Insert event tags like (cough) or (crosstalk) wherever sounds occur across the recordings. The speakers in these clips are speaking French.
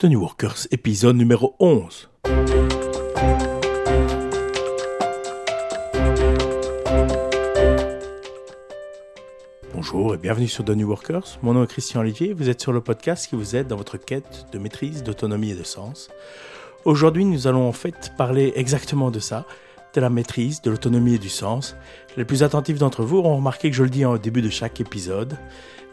The New Workers, épisode numéro 11. Bonjour et bienvenue sur The New Workers. Mon nom est Christian Olivier. Vous êtes sur le podcast qui vous aide dans votre quête de maîtrise, d'autonomie et de sens. Aujourd'hui, nous allons en fait parler exactement de ça, de la maîtrise, de l'autonomie et du sens. Les plus attentifs d'entre vous auront remarqué que je le dis au début de chaque épisode.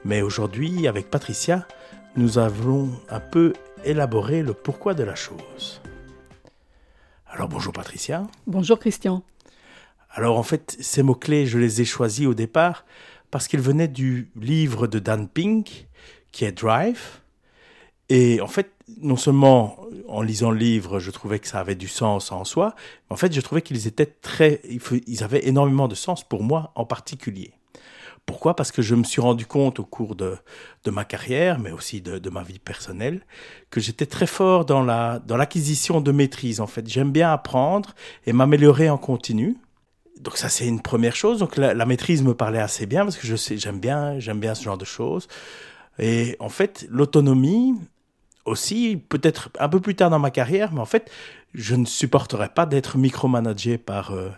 Mais aujourd'hui, avec Patricia, nous allons un peu élaborer le pourquoi de la chose. Alors bonjour Patricia. Bonjour Christian. Alors en fait, ces mots-clés, je les ai choisis au départ parce qu'ils venaient du livre de Dan Pink, qui est Drive. Et en fait, non seulement en lisant le livre, je trouvais que ça avait du sens en soi, mais en fait, je trouvais qu'ils étaient très, ils avaient énormément de sens pour moi en particulier. Pourquoi? Parce que je me suis rendu compte au cours de, de ma carrière, mais aussi de, de ma vie personnelle, que j'étais très fort dans la dans l'acquisition de maîtrise. En fait, j'aime bien apprendre et m'améliorer en continu. Donc ça c'est une première chose. Donc la, la, maîtrise me parlait assez bien parce que je sais j'aime bien j'aime bien ce genre de choses. Et en fait l'autonomie aussi peut-être un peu plus tard dans ma carrière, mais en fait je ne supporterais pas d'être micromanagé par euh,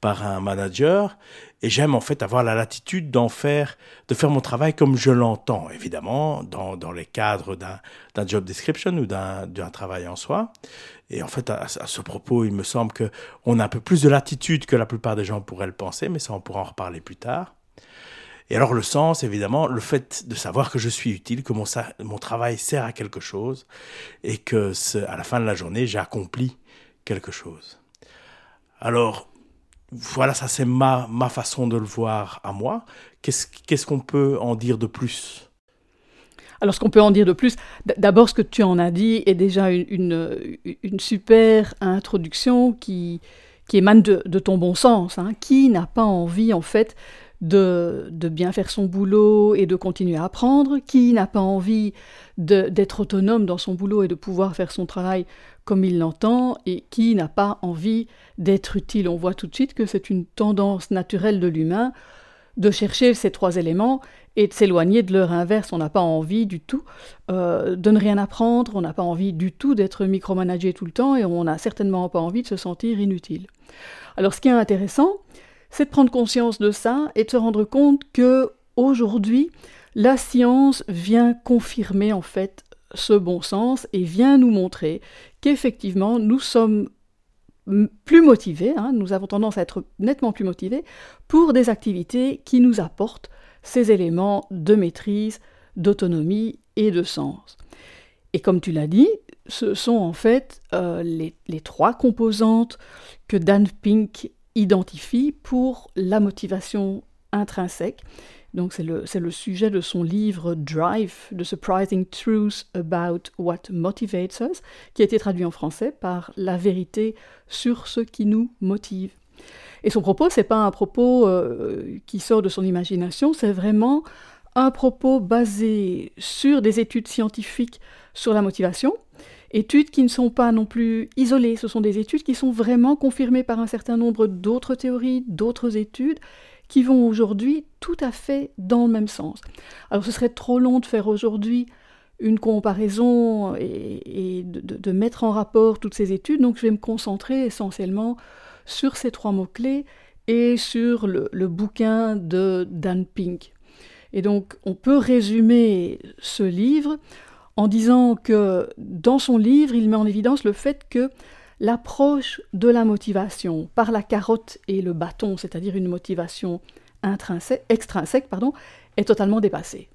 par un manager. Et j'aime en fait avoir la latitude d'en faire de faire mon travail comme je l'entends évidemment dans, dans les cadres d'un job description ou d'un travail en soi. Et en fait à, à, ce propos il me semble que on a un peu plus de latitude que la plupart des gens pourraient le penser mais ça on pourra en reparler plus tard et alors le sens, évidemment, le fait de savoir que je suis utile, que mon, travail sert à quelque chose, et que à la fin de la journée, j'ai accompli quelque chose. Alors, voilà, ça c'est ma, ma façon de le voir à moi. Qu'est-ce qu'est-ce qu'on peut en dire de plus? Alors, ce qu'on peut en dire de plus, d'abord, ce que tu en as dit est déjà une, une, super introduction qui, qui émane de, de ton bon sens. Hein. Qui n'a pas envie, en fait, de, de, bien faire son boulot et de continuer à apprendre Qui n'a pas envie d'être autonome dans son boulot et de pouvoir faire son travail comme il l'entend et qui n'a pas envie d'être utile. On voit tout de suite que c'est une tendance naturelle de l'humain de chercher ces trois éléments et de s'éloigner de leur inverse. On n'a pas envie du tout euh, de ne rien apprendre, on n'a pas envie du tout d'être micromanagé tout le temps et on n'a certainement pas envie de se sentir inutile. Alors ce qui est intéressant, c'est de prendre conscience de ça et de se rendre compte que aujourd'hui, la science vient confirmer en fait ce bon sens et vient nous montrer qu'effectivement nous sommes plus motivés, hein, nous avons tendance à être nettement plus motivés pour des activités qui nous apportent ces éléments de maîtrise, d'autonomie et de sens. Et comme tu l'as dit, ce sont en fait euh, les, les, trois composantes que Dan Pink identifie pour la motivation intrinsèque. Donc c'est le, le, sujet de son livre Drive, The Surprising Truth About What Motivates Us, qui a été traduit en français par La vérité sur ce qui nous motive. Et son propos, c'est pas un propos euh, qui sort de son imagination, c'est vraiment un propos basé sur des études scientifiques sur la motivation, études qui ne sont pas non plus isolées, ce sont des études qui sont vraiment confirmées par un certain nombre d'autres théories, d'autres études, qui vont aujourd'hui tout à fait dans le même sens. Alors ce serait trop long de faire aujourd'hui une comparaison et, de, mettre en rapport toutes ces études, donc je vais me concentrer essentiellement sur ces trois mots-clés et sur le, bouquin de Dan Pink. Et donc on peut résumer ce livre en disant que dans son livre, il met en évidence le fait que l'approche de la motivation par la carotte et le bâton, c'est-à-dire une motivation extrinsèque, pardon, est totalement dépassée.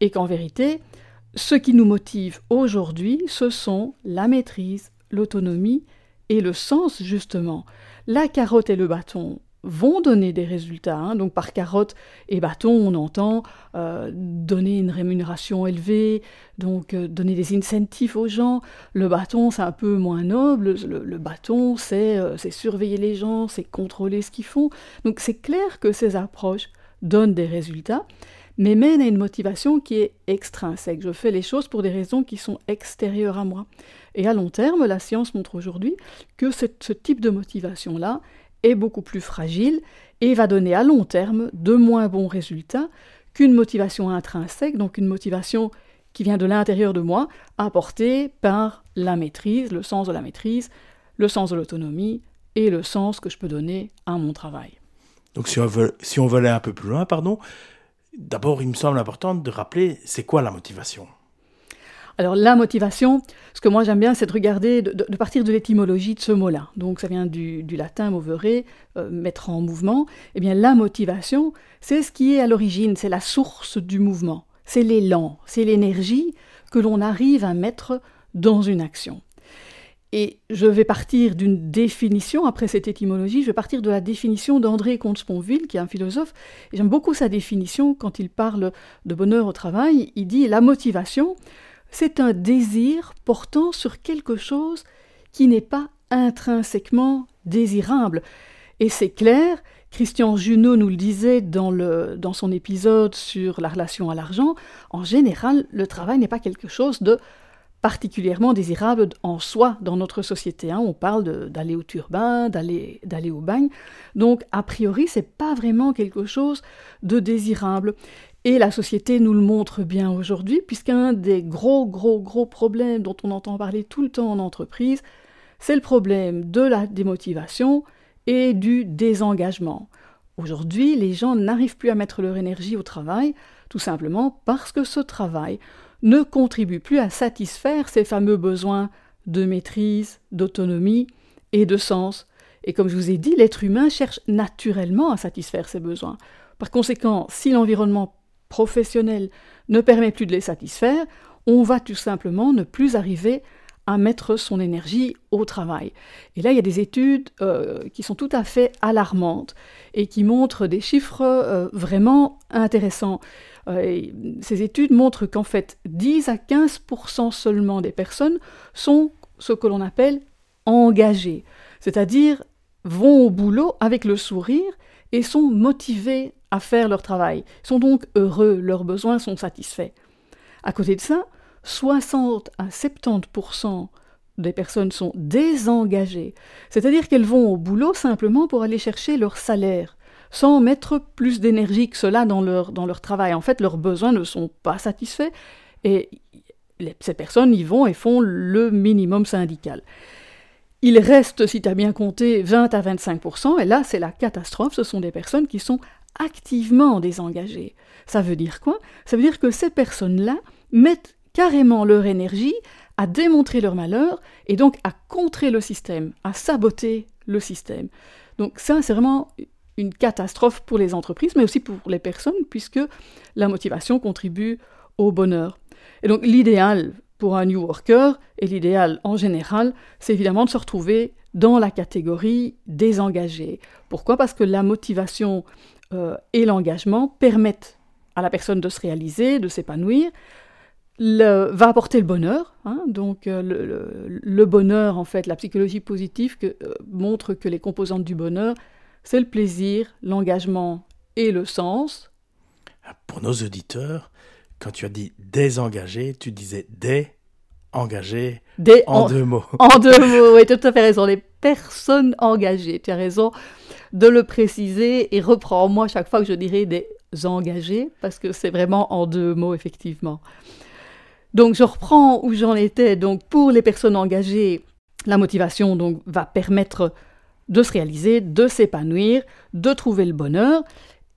Et qu'en vérité, ce qui nous motive aujourd'hui, ce sont la maîtrise, l'autonomie et le sens, justement. La carotte et le bâton vont donner des résultats. Hein. Donc par carotte et bâton, on entend euh, donner une rémunération élevée, donc euh, donner des incentives aux gens. Le bâton, c'est un peu moins noble. Le, bâton, c'est euh, surveiller les gens, c'est contrôler ce qu'ils font. Donc c'est clair que ces approches donnent des résultats, mais mènent à une motivation qui est extrinsèque. Je fais les choses pour des raisons qui sont extérieures à moi. Et à long terme, la science montre aujourd'hui que ce type de motivation-là est beaucoup plus fragile et va donner à long terme de moins bons résultats qu'une motivation intrinsèque, donc une motivation qui vient de l'intérieur de moi, apporté par la maîtrise, le sens de la maîtrise, le sens de l'autonomie et le sens que je peux donner à mon travail. Donc si on veut, si on veut aller un peu plus loin, pardon, d'abord il me semble important de rappeler c'est quoi la motivation alors la motivation, ce que moi j'aime bien, c'est de regarder, de, partir de l'étymologie de ce mot-là. Donc ça vient du, latin movere, euh, mettre en mouvement. Eh bien la motivation, c'est ce qui est à l'origine, c'est la source du mouvement, c'est l'élan, c'est l'énergie que l'on arrive à mettre dans une action. Et je vais partir d'une définition, après cette étymologie, je vais partir de la définition d'André Comte-Sponville, qui est un philosophe, j'aime beaucoup sa définition quand il parle de bonheur au travail. Il dit la motivation, c'est un désir portant sur quelque chose qui n'est pas intrinsèquement désirable. Et c'est clair, Christian Junot nous le disait dans, son épisode sur la relation à l'argent, en général, le travail n'est pas quelque chose de particulièrement désirable en soi dans notre société. Hein. On parle d'aller au turbin, d'aller au bagne. Donc, a priori, c'est pas vraiment quelque chose de désirable. Et la société nous le montre bien aujourd'hui, puisqu'un des gros, gros, gros problèmes dont on entend parler tout le temps en entreprise, c'est le problème de la démotivation et du désengagement. Aujourd'hui, les gens n'arrivent plus à mettre leur énergie au travail, tout simplement parce que ce travail ne contribue plus à satisfaire ces fameux besoins de maîtrise, d'autonomie et de sens. Et comme je vous ai dit, l'être humain cherche naturellement à satisfaire ses besoins. Par conséquent, si l'environnement professionnel ne permet plus de les satisfaire, on va tout simplement ne plus arriver à mettre son énergie au travail. Et là, il y a des études euh, qui sont tout à fait alarmantes et qui montrent des chiffres euh, vraiment intéressants. Euh, ces études montrent qu'en fait, 10 à 15% seulement des personnes sont ce que l'on appelle engagées, c'est-à-dire vont au boulot avec le sourire et sont motivés à faire leur travail, sont donc heureux, leurs besoins sont satisfaits. À côté de ça, 60 à 70% des personnes sont désengagées, c'est-à-dire qu'elles vont au boulot simplement pour aller chercher leur salaire, sans mettre plus d'énergie que cela dans leur, dans leur travail. En fait, leurs besoins ne sont pas satisfaits et ces personnes y vont et font le minimum syndical. Il reste, si tu as bien compté, 20 à 25%, et là c'est la catastrophe, ce sont des personnes qui sont activement désengagées. Ça veut dire quoi? Ça veut dire que ces personnes-là mettent carrément leur énergie à démontrer leur malheur et donc à contrer le système, à saboter le système. Donc ça, c'est vraiment une catastrophe pour les entreprises, mais aussi pour les personnes, puisque la motivation contribue au bonheur. Et donc l'idéal pour un New Worker, et l'idéal en général, c'est évidemment de se retrouver dans la catégorie désengagée. Pourquoi? Parce que la motivation euh, et l'engagement permettent à la personne de se réaliser, de s'épanouir, va apporter le bonheur. Hein. donc euh, le, bonheur, en fait, la psychologie positive que, euh, montre que les composantes du bonheur, c'est le plaisir, l'engagement et le sens. Pour nos auditeurs, quand tu as dit désengagé, tu disais des engagé en, deux mots. En deux mots, oui, tu as tout à fait raison. Les personnes engagées, tu as raison de le préciser et reprends-moi chaque fois que je dirais des engagés, parce que c'est vraiment en deux mots, effectivement. Donc je reprends où j'en étais. Donc pour les personnes engagées, la motivation donc, va permettre de se réaliser, de s'épanouir, de trouver le bonheur.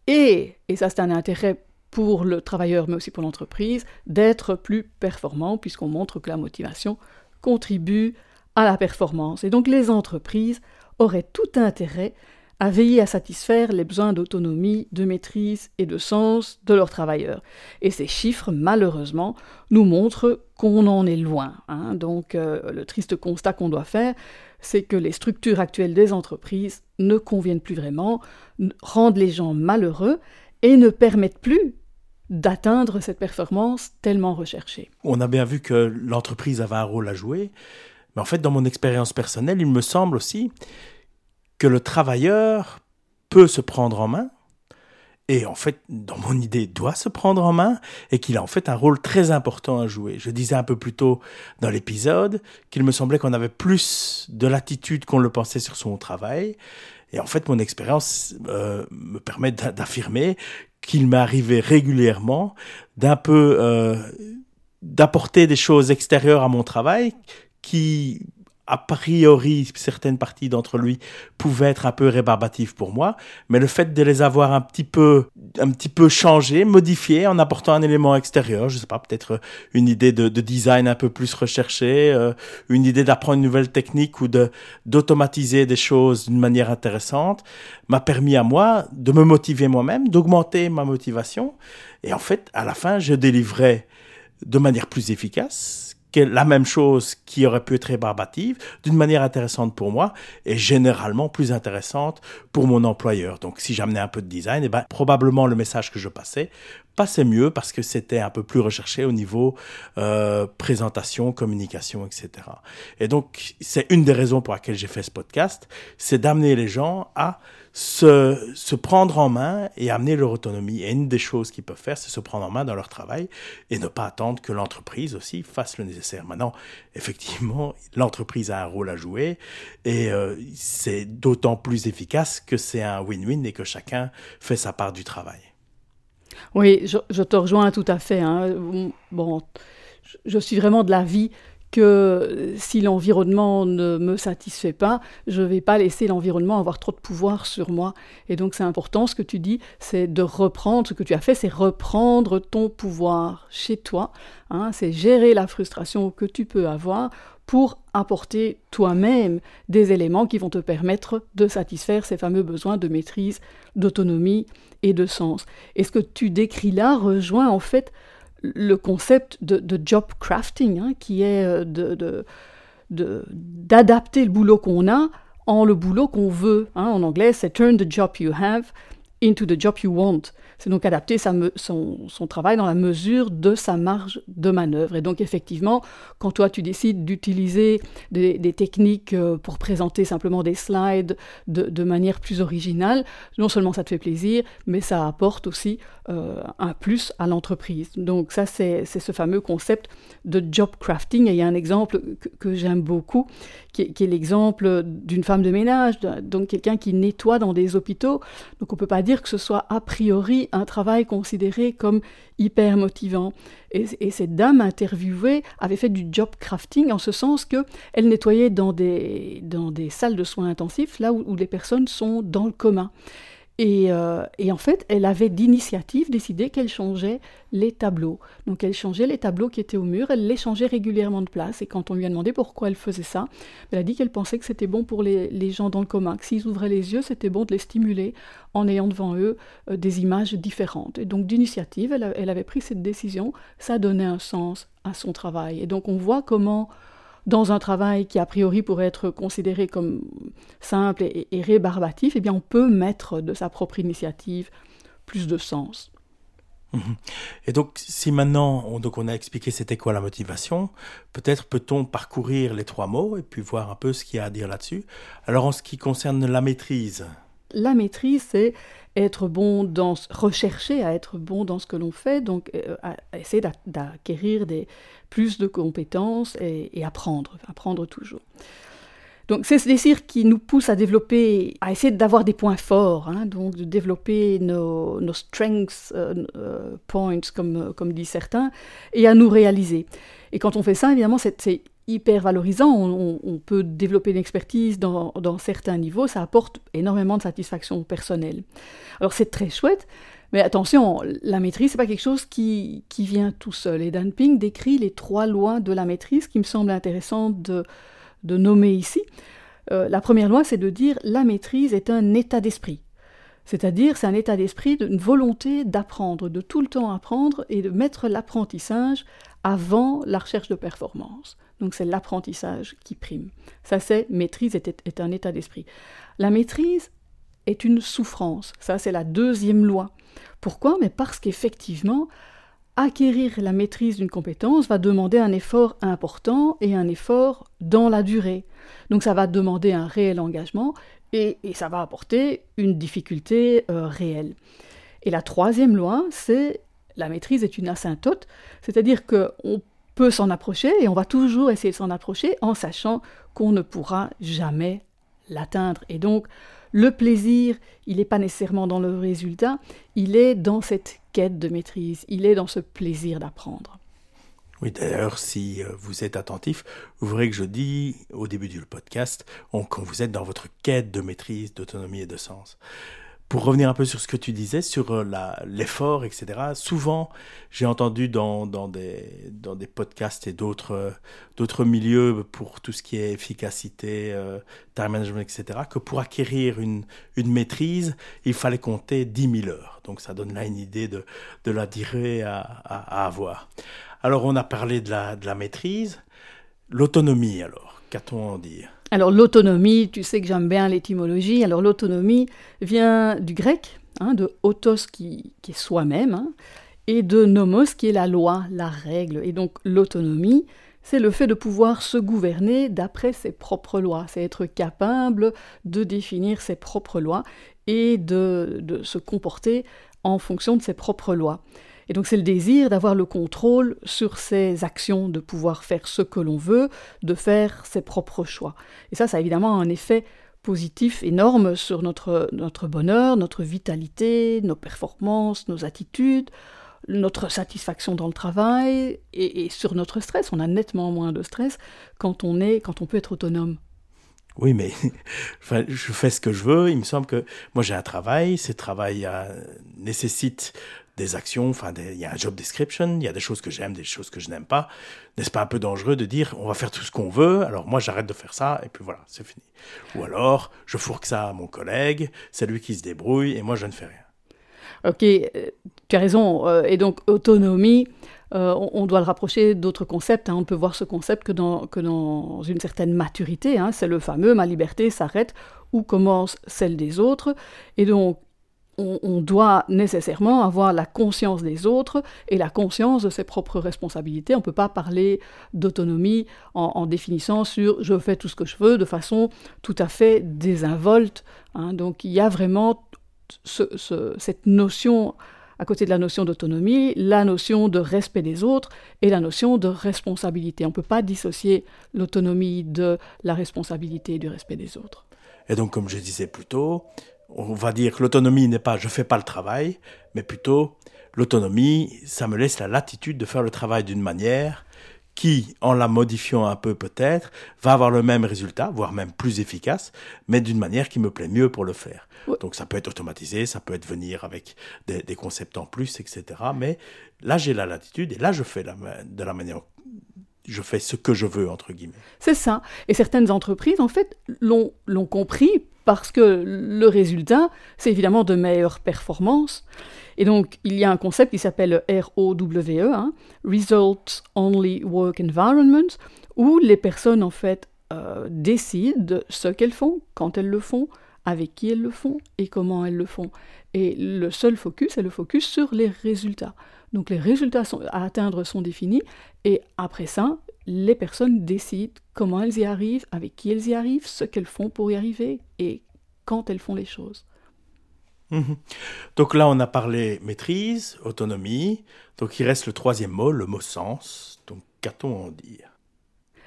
Et, et ça c'est un intérêt pour le travailleur mais aussi pour l'entreprise, d'être plus performant puisqu'on montre que la motivation contribue à la performance. Et donc les entreprises auraient tout intérêt à veiller à satisfaire les besoins d'autonomie, de maîtrise et de sens de leurs travailleurs. Et ces chiffres, malheureusement, nous montrent qu'on en est loin. Hein. Donc euh, le triste constat qu'on doit faire, c'est que les structures actuelles des entreprises ne conviennent plus vraiment, rendent les gens malheureux et ne permettent plus d'atteindre cette performance tellement recherchée. On a bien vu que l'entreprise avait un rôle à jouer, mais en fait, dans mon expérience personnelle, il me semble aussi que le travailleur peut se prendre en main, et en fait, dans mon idée, doit se prendre en main, et qu'il a en fait un rôle très important à jouer. Je disais un peu plus tôt dans l'épisode qu'il me semblait qu'on avait plus de latitude qu'on le pensait sur son travail, et en fait, mon expérience euh, me permet d'affirmer qu'il m'est arrivé régulièrement d'un peu euh, d'apporter des choses extérieures à mon travail qui a priori, certaines parties d'entre lui pouvaient être un peu rébarbatives pour moi, mais le fait de les avoir un petit peu, un petit peu changées, modifiées, en apportant un élément extérieur, je sais pas, peut-être une idée de, design un peu plus recherchée, euh, une idée d'apprendre une nouvelle technique ou de d'automatiser des choses d'une manière intéressante, m'a permis à moi de me motiver moi-même, d'augmenter ma motivation, et en fait, à la fin, je délivrais de manière plus efficace la même chose qui aurait pu être rébarbative d'une manière intéressante pour moi et généralement plus intéressante pour mon employeur. Donc si j'amenais un peu de design, eh ben, probablement le message que je passais passait mieux parce que c'était un peu plus recherché au niveau euh, présentation, communication, etc. Et donc c'est une des raisons pour laquelle j'ai fait ce podcast, c'est d'amener les gens à se, se prendre en main et amener leur autonomie. Et une des choses qu'ils peuvent faire, c'est se prendre en main dans leur travail et ne pas attendre que l'entreprise aussi fasse le nécessaire. Maintenant, effectivement, l'entreprise a un rôle à jouer et euh, c'est d'autant plus efficace que c'est un win-win et que chacun fait sa part du travail. Oui, je, te rejoins tout à fait. Hein. Bon, je suis vraiment de l'avis que si l'environnement ne me satisfait pas, je ne vais pas laisser l'environnement avoir trop de pouvoir sur moi. Et donc c'est important, ce que tu dis, c'est de reprendre, ce que tu as fait, c'est reprendre ton pouvoir chez toi, hein, c'est gérer la frustration que tu peux avoir pour apporter toi-même des éléments qui vont te permettre de satisfaire ces fameux besoins de maîtrise, d'autonomie et de sens. Et ce que tu décris là rejoint en fait le concept de, job crafting, hein, qui est euh, de, d'adapter le boulot qu'on a en le boulot qu'on veut. Hein. En anglais, c'est turn the job you have into the job you want. C'est donc adapter son, travail dans la mesure de sa marge de manœuvre. Et donc effectivement, quand toi tu décides d'utiliser des, techniques euh, pour présenter simplement des slides de, manière plus originale, non seulement ça te fait plaisir, mais ça apporte aussi euh, un plus à l'entreprise. Donc ça, c'est ce fameux concept de job crafting. Et il y a un exemple que, j'aime beaucoup, qui est, l'exemple d'une femme de ménage, donc quelqu'un qui nettoie dans des hôpitaux. Donc on peut pas dire que ce soit a priori un travail considéré comme hyper motivant. Et, cette dame interviewée avait fait du job crafting en ce sens qu'elle nettoyait dans des, dans des salles de soins intensifs, là où, où les personnes sont dans le coma. Euh, et, en fait, elle avait d'initiative décidé qu'elle changeait les tableaux. Donc elle changeait les tableaux qui étaient au mur, elle les changeait régulièrement de place. Et quand on lui a demandé pourquoi elle faisait ça, elle a dit qu'elle pensait que c'était bon pour les, gens dans le coma, que s'ils ouvraient les yeux, c'était bon de les stimuler en ayant devant eux euh, des images différentes. Et donc d'initiative, elle avait pris cette décision, ça donnait un sens à son travail. Et donc on voit comment dans un travail qui a priori pourrait être considéré comme simple et, rébarbatif, eh bien on peut mettre de sa propre initiative plus de sens. Mhm. Et donc, si maintenant on, donc on a expliqué c'était quoi la motivation, peut-être peut-on parcourir les trois mots et puis voir un peu ce qu'il y a à dire là-dessus. Alors, en ce qui concerne la maîtrise. La maîtrise, c'est être bon dans, rechercher à être bon dans ce que l'on fait, donc euh, essayer d'acquérir des, plus de compétences et, apprendre, apprendre toujours. Donc c'est ce désir qui nous pousse à développer, à essayer d'avoir des points forts, hein, donc de développer nos, strengths euh, euh, points, comme, comme disent certains, et à nous réaliser. Et quand on fait ça, évidemment, c'est hyper valorisant. On, peut développer une expertise dans, certains niveaux. Ça apporte énormément de satisfaction personnelle. Alors c'est très chouette, mais attention, la maîtrise, c'est pas quelque chose qui, vient tout seul. Et Dan Ping décrit les trois lois de la maîtrise qui me semblent intéressantes de, nommer ici. Euh, la première loi, c'est de dire la maîtrise est un état d'esprit. C'est-à-dire, c'est un état d'esprit d'une volonté d'apprendre, de tout le temps apprendre et de mettre l'apprentissage avant la recherche de performance. Donc c'est l'apprentissage qui prime. Ça c'est maîtrise est, un état d'esprit. La maîtrise est une souffrance. Ça c'est la deuxième loi. Pourquoi? Mais parce qu'effectivement, acquérir la maîtrise d'une compétence va demander un effort important et un effort dans la durée. Donc ça va demander un réel engagement et, ça va apporter une difficulté euh, réelle. Et la troisième loi, c'est la maîtrise est une asymptote, c'est-à-dire qu'on peut s'en approcher et on va toujours essayer de s'en approcher en sachant qu'on ne pourra jamais l'atteindre. Et donc, le plaisir, il n'est pas nécessairement dans le résultat, il est dans cette quête de maîtrise, il est dans ce plaisir d'apprendre. Oui, d'ailleurs, si euh, vous êtes attentif, vous verrez que je dis au début du podcast quand vous êtes dans votre quête de maîtrise, d'autonomie et de sens. Pour revenir un peu sur ce que tu disais, sur euh, l'effort, etc., souvent j'ai entendu dans, dans, des, dans des podcasts et d'autres d'autres milieux pour tout ce qui est efficacité, euh, time management, etc., que pour acquérir une, une maîtrise, il fallait compter 10 000 heures. Donc ça donne là une idée de, de la durée à, à, à avoir. Alors on a parlé de la, de la maîtrise. L'autonomie alors, qu'a-t-on en dire? Alors l'autonomie, tu sais que j'aime bien l'étymologie. Alors l'autonomie vient du grec, hein, de autos qui, est soi-même, hein, et de nomos qui est la loi, la règle. Et donc l'autonomie, c'est le fait de pouvoir se gouverner d'après ses propres lois, c'est être capable de définir ses propres lois et de se comporter en fonction de ses propres lois. Et donc c'est le désir d'avoir le contrôle sur ses actions, de pouvoir faire ce que l'on veut, de faire ses propres choix. Et ça, ça a évidemment un effet positif énorme sur notre, notre bonheur, notre vitalité, nos performances, nos attitudes, notre satisfaction dans le travail et, sur notre stress. On a nettement moins de stress quand on, est, quand on peut être autonome. Oui, mais (laughs) je fais ce que je veux. Il me semble que moi j'ai un travail. Ce travail euh, nécessite des actions, enfin, il y a un job description, il y a des choses que j'aime, des choses que je n'aime pas. N'est-ce pas un peu dangereux de dire on va faire tout ce qu'on veut, alors moi j'arrête de faire ça, et puis voilà, c'est fini. Ou alors, je fourque ça à mon collègue, c'est lui qui se débrouille, et moi je ne fais rien. Ok, euh, tu as raison. Euh, et donc, autonomie, euh, on, doit le rapprocher d'autres concepts. Hein. On peut voir ce concept que dans, que dans une certaine maturité. Hein. C'est le fameux ma liberté s'arrête où commence celle des autres. Et donc, on, doit nécessairement avoir la conscience des autres et la conscience de ses propres responsabilités. On ne peut pas parler d'autonomie en, définissant sur je fais tout ce que je veux de façon tout à fait désinvolte. Hein. Donc il y a vraiment cette notion à côté de la notion d'autonomie, la notion de respect des autres et la notion de responsabilité. On ne peut pas dissocier l'autonomie de la responsabilité et du respect des autres. Et donc, comme je disais plus tôt, on va dire que l'autonomie n'est pas je fais pas le travail, mais plutôt l'autonomie, ça me laisse la latitude de faire le travail d'une manière qui, en la modifiant un peu peut-être, va avoir le même résultat, voire même plus efficace, mais d'une manière qui me plaît mieux pour le faire. Donc ça peut être automatisé, ça peut être venir avec des, concepts en plus, etc. Mais là, j'ai la latitude et là, je fais de la manière je fais ce que je veux, entre guillemets. C'est ça. Et certaines entreprises, en fait, l'ont compris parce que le résultat, c'est évidemment de meilleures performances. Et donc, il y a un concept qui s'appelle ROWE, hein, Results Only Work Environment, où les personnes, en fait, euh, décident ce qu'elles font, quand elles le font, avec qui elles le font et comment elles le font. Et le seul focus est le focus sur les résultats. Donc les résultats à atteindre sont définis et après ça, les personnes décident comment elles y arrivent, avec qui elles y arrivent, ce qu'elles font pour y arriver et quand elles font les choses. Mhm. Donc là, on a parlé maîtrise, autonomie. Donc il reste le troisième mot, le mot sens. Donc qu'a-t-on à en dire?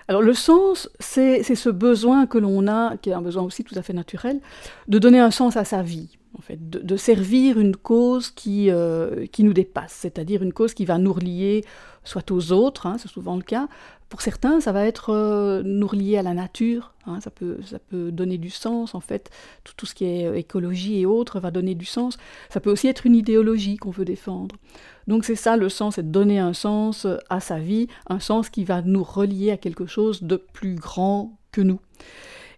Alors le sens, c'est ce besoin que l'on a, qui est un besoin aussi tout à fait naturel, de donner un sens à sa vie, en fait, de, servir une cause qui, euh, qui nous dépasse, c'est-à-dire une cause qui va nous relier soit aux autres, hein, c'est souvent le cas, pour certains, ça va être euh, nous relier à la nature, hein, ça, peut, ça peut donner du sens en fait, tout, tout, ce qui est euh, écologie et autres va donner du sens. Ça peut aussi être une idéologie qu'on veut défendre. Donc c'est ça le sens, c'est donner un sens euh, à sa vie, un sens qui va nous relier à quelque chose de plus grand que nous.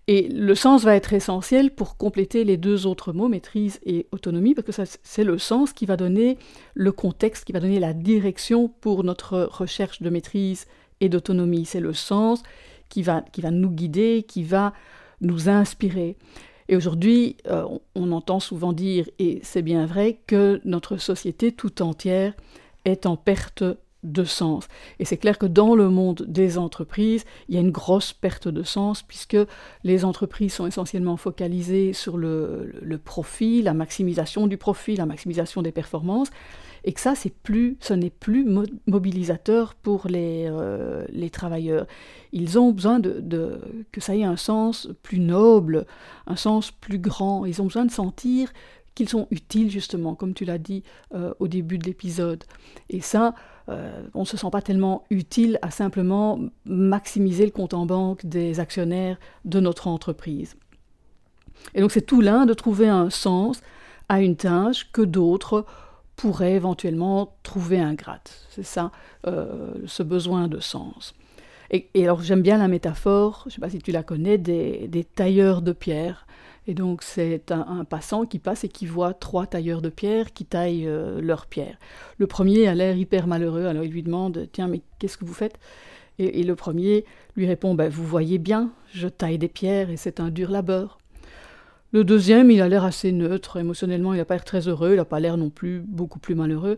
Et le sens va être essentiel pour compléter les deux autres mots, maîtrise et autonomie, parce que c'est le sens qui va donner le contexte, qui va donner la direction pour notre recherche de maîtrise et d'autonomie. C'est le sens qui va, qui va nous guider, qui va nous inspirer. Et aujourd'hui, euh, on, entend souvent dire, et c'est bien vrai, que notre société tout entière est en perte de sens. Et c'est clair que dans le monde des entreprises, il y a une grosse perte de sens puisque les entreprises sont essentiellement focalisées sur le, le profit, la maximisation du profit, la maximisation des performances et que ça, c'est plus, ce n'est plus mobilisateur pour les, euh, les travailleurs. Ils ont besoin de, que ça ait un sens plus noble, un sens plus grand. Ils ont besoin de sentir qu'ils sont utiles justement, comme tu l'as dit euh, au début de l'épisode. Et ça, euh, on ne se sent pas tellement utile à simplement maximiser le compte en banque des actionnaires de notre entreprise. Et donc c'est tout l'un de trouver un sens à une tâche que d'autres pourraient éventuellement trouver ingrate. C'est ça, euh, ce besoin de sens. Et, alors j'aime bien la métaphore, je ne sais pas si tu la connais, des tailleurs de pierre. Et donc c'est un, passant qui passe et qui voit trois tailleurs de pierre qui taillent euh, leurs pierres. Le premier a l'air hyper malheureux, alors il lui demande Tiens, mais qu'est-ce que vous faites? Et, le premier lui répond ben, Vous voyez bien, je taille des pierres et c'est un dur labeur. Le deuxième, il a l'air assez neutre, émotionnellement, il n'a pas l'air très heureux, il n'a pas l'air non plus beaucoup plus malheureux.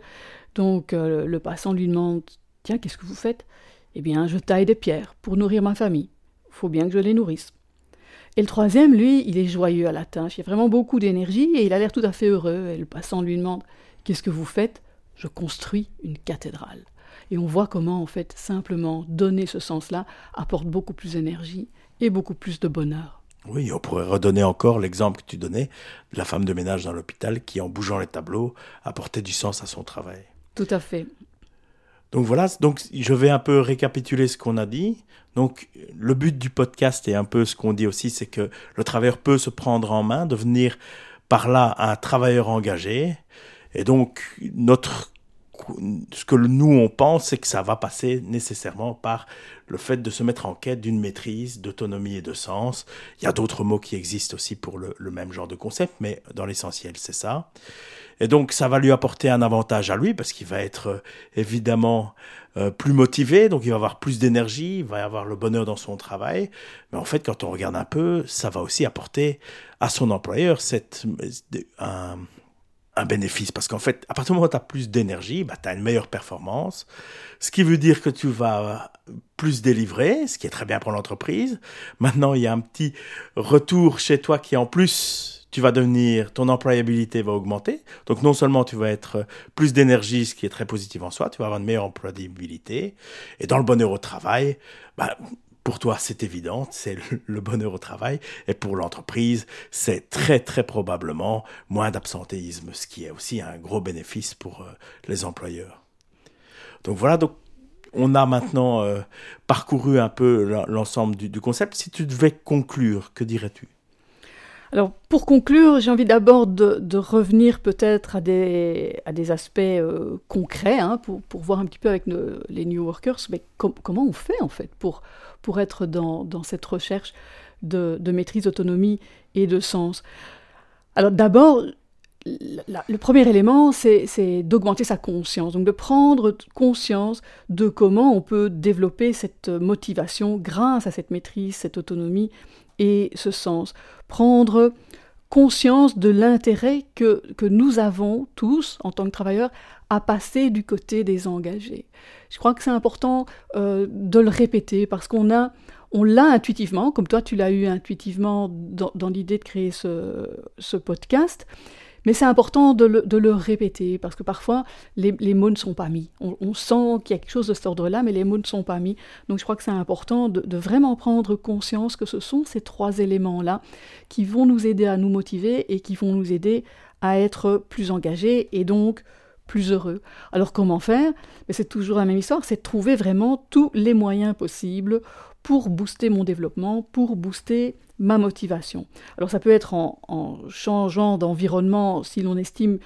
Donc euh, le passant lui demande Tiens, qu'est-ce que vous faites? Eh bien, je taille des pierres pour nourrir ma famille. Il faut bien que je les nourrisse. Et le troisième, lui, il est joyeux à la tâche, il a vraiment beaucoup d'énergie et il a l'air tout à fait heureux. Et le passant lui demande Qu'est-ce que vous faites? Je construis une cathédrale. Et on voit comment, en fait, simplement donner ce sens-là apporte beaucoup plus d'énergie et beaucoup plus de bonheur. Oui, on pourrait redonner encore l'exemple que tu donnais de la femme de ménage dans l'hôpital qui, en bougeant les tableaux, apportait du sens à son travail. Tout à fait. Donc voilà, donc je vais un peu récapituler ce qu'on a dit. Donc le but du podcast et un peu ce qu'on dit aussi, c'est que le travailleur peut se prendre en main, devenir par là un travailleur engagé. Et donc notre ce que nous on pense, c'est que ça va passer nécessairement par le fait de se mettre en quête d'une maîtrise, d'autonomie et de sens. Il y a d'autres mots qui existent aussi pour le, même genre de concept, mais dans l'essentiel, c'est ça. Et donc, ça va lui apporter un avantage à lui parce qu'il va être euh, évidemment euh, plus motivé, donc il va avoir plus d'énergie, il va avoir le bonheur dans son travail. Mais en fait, quand on regarde un peu, ça va aussi apporter à son employeur cette, un, un bénéfice. Parce qu'en fait, à partir du moment où tu as plus d'énergie, bah, tu as une meilleure performance. Ce qui veut dire que tu vas plus délivrer, ce qui est très bien pour l'entreprise. Maintenant, il y a un petit retour chez toi qui, en plus, tu vas devenir, ton employabilité va augmenter. Donc non seulement tu vas être plus d'énergie, ce qui est très positif en soi, tu vas avoir une meilleure employabilité. Et dans le bonheur au travail, bah, pour toi, c'est évident, c'est le bonheur au travail. Et pour l'entreprise, c'est très, très probablement moins d'absentéisme, ce qui est aussi un gros bénéfice pour euh, les employeurs. Donc voilà, donc on a maintenant euh, parcouru un peu l'ensemble du, du concept. Si tu devais conclure, que dirais-tu? Alors, pour conclure, j'ai envie d'abord de, revenir peut-être à des, aspects euh, concrets, hein, pour, voir un petit peu avec les New Workers, mais comment on fait en fait pour, être dans, dans cette recherche de, de, maîtrise, d'autonomie et de sens? Alors d'abord, le premier élément, c'est d'augmenter sa conscience, donc de prendre conscience de comment on peut développer cette motivation grâce à cette maîtrise, cette autonomie et ce sens. Prendre conscience de l'intérêt que, que nous avons tous, en tant que travailleurs, à passer du côté des engagés. Je crois que c'est important euh, de le répéter parce qu'on a, on l'a intuitivement, comme toi tu l'as eu intuitivement dans, dans l'idée de créer ce, ce podcast, mais c'est important de le, répéter, parce que parfois, les, mots ne sont pas mis. On, sent qu'il y a quelque chose de cet ordre-là, mais les mots ne sont pas mis. Donc je crois que c'est important de, vraiment prendre conscience que ce sont ces trois éléments-là qui vont nous aider à nous motiver et qui vont nous aider à être plus engagés et donc plus heureux. Alors comment faire? Mais c'est toujours la même histoire, c'est trouver vraiment tous les moyens possibles pour booster mon développement, pour booster ma motivation. Alors ça peut être en, changeant d'environnement si l'on estime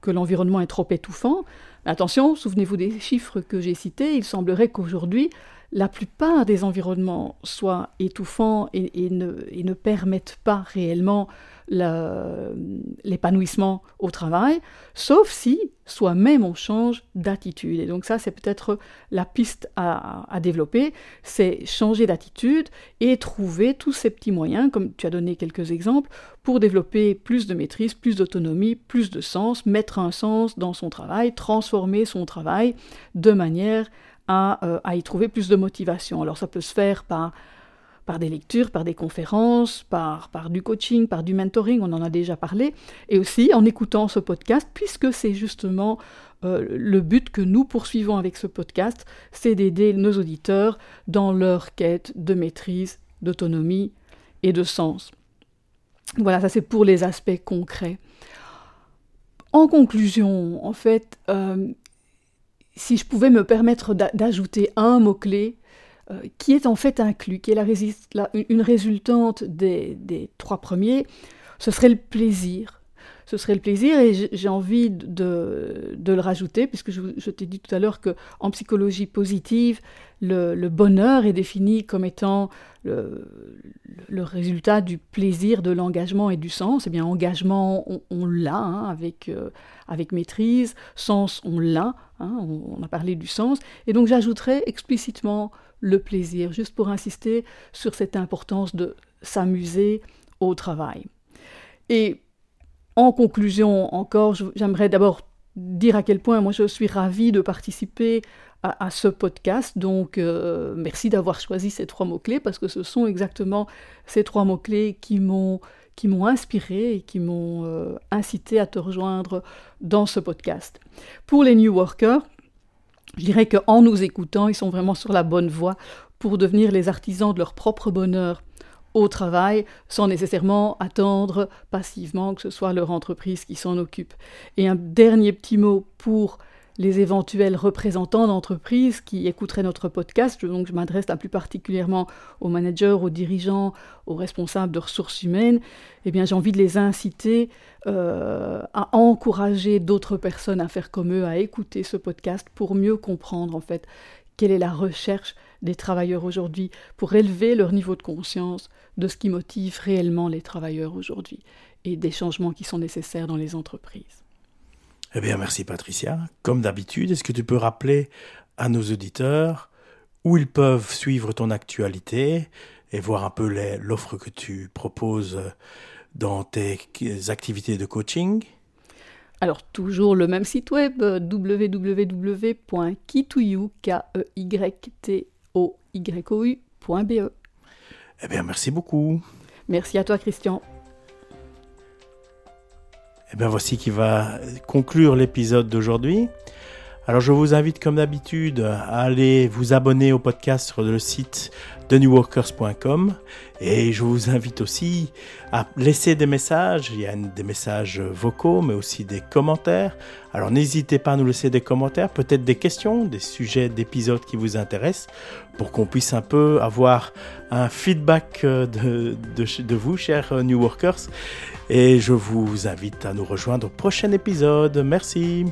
que l'environnement est trop étouffant. attention, souvenez-vous des chiffres que j'ai cités, il semblerait qu'aujourd'hui, la plupart des environnements soient étouffants et, ne, permettent pas réellement l'épanouissement au travail, sauf si soi-même on change d'attitude. Et donc ça, c'est peut-être la piste à, à développer, c'est changer d'attitude et trouver tous ces petits moyens, comme tu as donné quelques exemples, pour développer plus de maîtrise, plus d'autonomie, plus de sens, mettre un sens dans son travail, transformer son travail de manière euh, à, y trouver plus de motivation. Alors ça peut se faire par, par des lectures, par des conférences, par, par du coaching, par du mentoring, on en a déjà parlé, et aussi en écoutant ce podcast, puisque c'est justement euh, le but que nous poursuivons avec ce podcast, c'est d'aider nos auditeurs dans leur quête de maîtrise, d'autonomie et de sens. Voilà, ça c'est pour les aspects concrets. En conclusion, en fait, euh, si je pouvais me permettre d'ajouter un mot-clé, euh, qui est en fait inclus, qui est une résultante des, trois premiers, ce serait le plaisir. Ce serait le plaisir et j'ai envie de, le rajouter, puisque je, t'ai dit tout à l'heure qu'en psychologie positive, le, bonheur est défini comme étant le, résultat du plaisir, de l'engagement et du sens. Eh bien, engagement, on, l'a hein, avec, euh, avec maîtrise, sens, on l'a, hein, on, a parlé du sens. Et donc, j'ajouterai explicitement le plaisir, juste pour insister sur cette importance de s'amuser au travail. En conclusion encore, j'aimerais d'abord dire à quel point moi je suis ravie de participer à, ce podcast. Donc euh, merci d'avoir choisi ces trois mots-clés parce que ce sont exactement ces trois mots-clés qui m'ont qui m'ont inspiré et qui m'ont euh, incité à te rejoindre dans ce podcast. Pour les New Workers, je dirais qu'en nous écoutant, ils sont vraiment sur la bonne voie pour devenir les artisans de leur propre bonheur au travail sans nécessairement attendre passivement que ce soit leur entreprise qui s'en occupe. Et un dernier petit mot pour les éventuels représentants d'entreprises qui écouteraient notre podcast. Donc, je m'adresse plus particulièrement aux managers, aux dirigeants, aux responsables de ressources humaines. Eh bien, j'ai envie de les inciter euh, à encourager d'autres personnes à faire comme eux, à écouter ce podcast pour mieux comprendre en fait quelle est la recherche des travailleurs aujourd'hui pour élever leur niveau de conscience de ce qui motive réellement les travailleurs aujourd'hui et des changements qui sont nécessaires dans les entreprises? Eh bien, merci Patricia. Comme d'habitude, est-ce que tu peux rappeler à nos auditeurs où ils peuvent suivre ton actualité et voir un peu l'offre que tu proposes dans tes activités de coaching? Alors toujours le même site web www.kitoyou.be. Eh bien merci beaucoup. Merci à toi Christian. Eh bien voici qui va conclure l'épisode d'aujourd'hui. Alors je vous invite comme d'habitude à aller vous abonner au podcast sur le site de newworkers.com et je vous invite aussi à laisser des messages, il y a des messages vocaux mais aussi des commentaires. Alors n'hésitez pas à nous laisser des commentaires, peut-être des questions, des sujets d'épisodes qui vous intéressent pour qu'on puisse un peu avoir un feedback de, de, de vous, chers New Workers. Et je vous invite à nous rejoindre au prochain épisode. Merci.